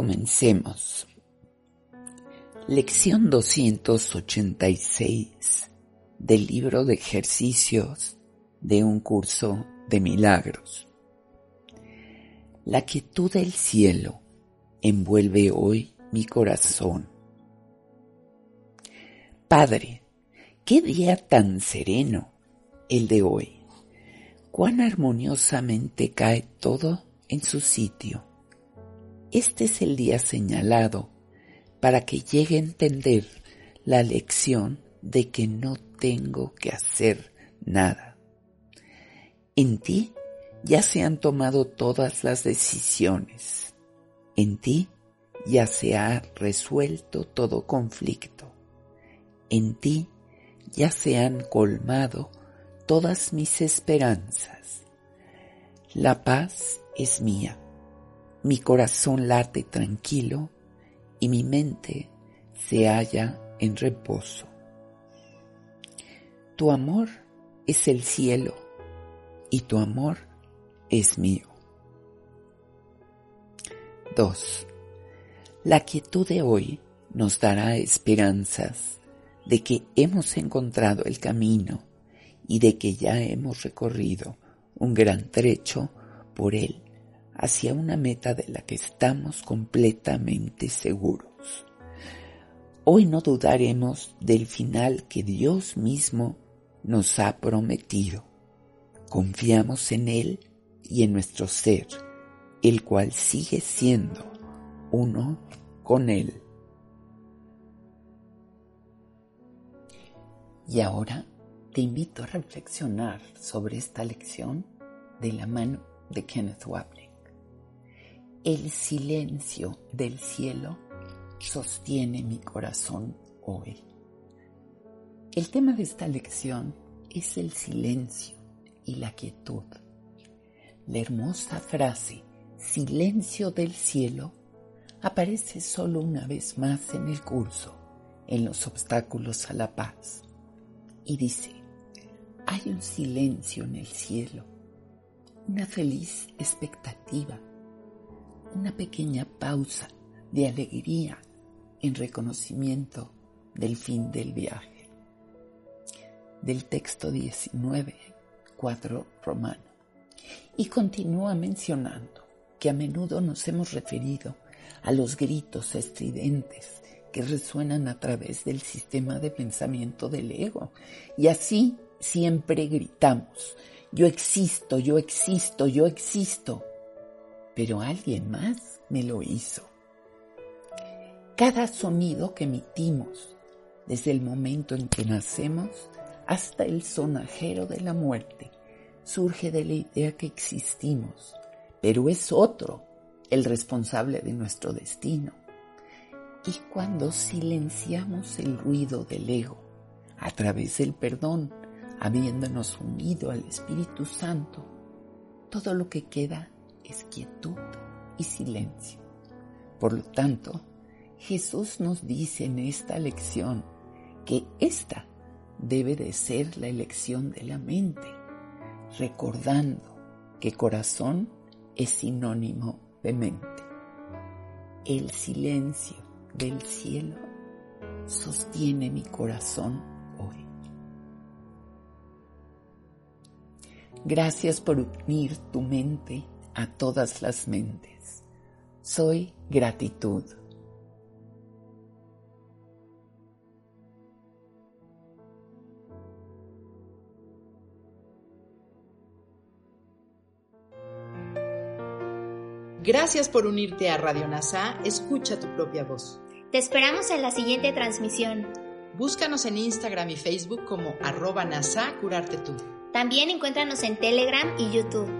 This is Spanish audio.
Comencemos. Lección 286 del libro de ejercicios de un curso de milagros. La quietud del cielo envuelve hoy mi corazón. Padre, qué día tan sereno el de hoy. Cuán armoniosamente cae todo en su sitio este es el día señalado para que llegue a entender la lección de que no tengo que hacer nada. En ti ya se han tomado todas las decisiones. En ti ya se ha resuelto todo conflicto. En ti ya se han colmado todas mis esperanzas. La paz es mía mi corazón late tranquilo y mi mente se halla en reposo. Tu amor es el cielo y tu amor es mío. 2. La quietud de hoy nos dará esperanzas de que hemos encontrado el camino y de que ya hemos recorrido un gran trecho por él hacia una meta de la que estamos completamente seguros. Hoy no dudaremos del final que Dios mismo nos ha prometido. Confiamos en Él y en nuestro ser, el cual sigue siendo uno con Él. Y ahora te invito a reflexionar sobre esta lección de la mano de Kenneth Wapnick. El silencio del cielo sostiene mi corazón hoy. El tema de esta lección es el silencio y la quietud. La hermosa frase silencio del cielo aparece solo una vez más en el curso, en los obstáculos a la paz. Y dice, hay un silencio en el cielo, una feliz expectativa una pequeña pausa de alegría en reconocimiento del fin del viaje. Del texto 19, 4 romano. Y continúa mencionando que a menudo nos hemos referido a los gritos estridentes que resuenan a través del sistema de pensamiento del ego. Y así siempre gritamos, yo existo, yo existo, yo existo pero alguien más me lo hizo. Cada sonido que emitimos, desde el momento en que nacemos hasta el sonajero de la muerte, surge de la idea que existimos, pero es otro el responsable de nuestro destino. Y cuando silenciamos el ruido del ego a través del perdón, habiéndonos unido al Espíritu Santo, todo lo que queda es quietud y silencio. Por lo tanto, Jesús nos dice en esta lección que esta debe de ser la elección de la mente, recordando que corazón es sinónimo de mente. El silencio del cielo sostiene mi corazón hoy. Gracias por unir tu mente a todas las mentes. Soy gratitud. Gracias por unirte a Radio NASA. Escucha tu propia voz. Te esperamos en la siguiente transmisión. Búscanos en Instagram y Facebook como arroba NASA Curarte Tú. También encuéntranos en Telegram y YouTube.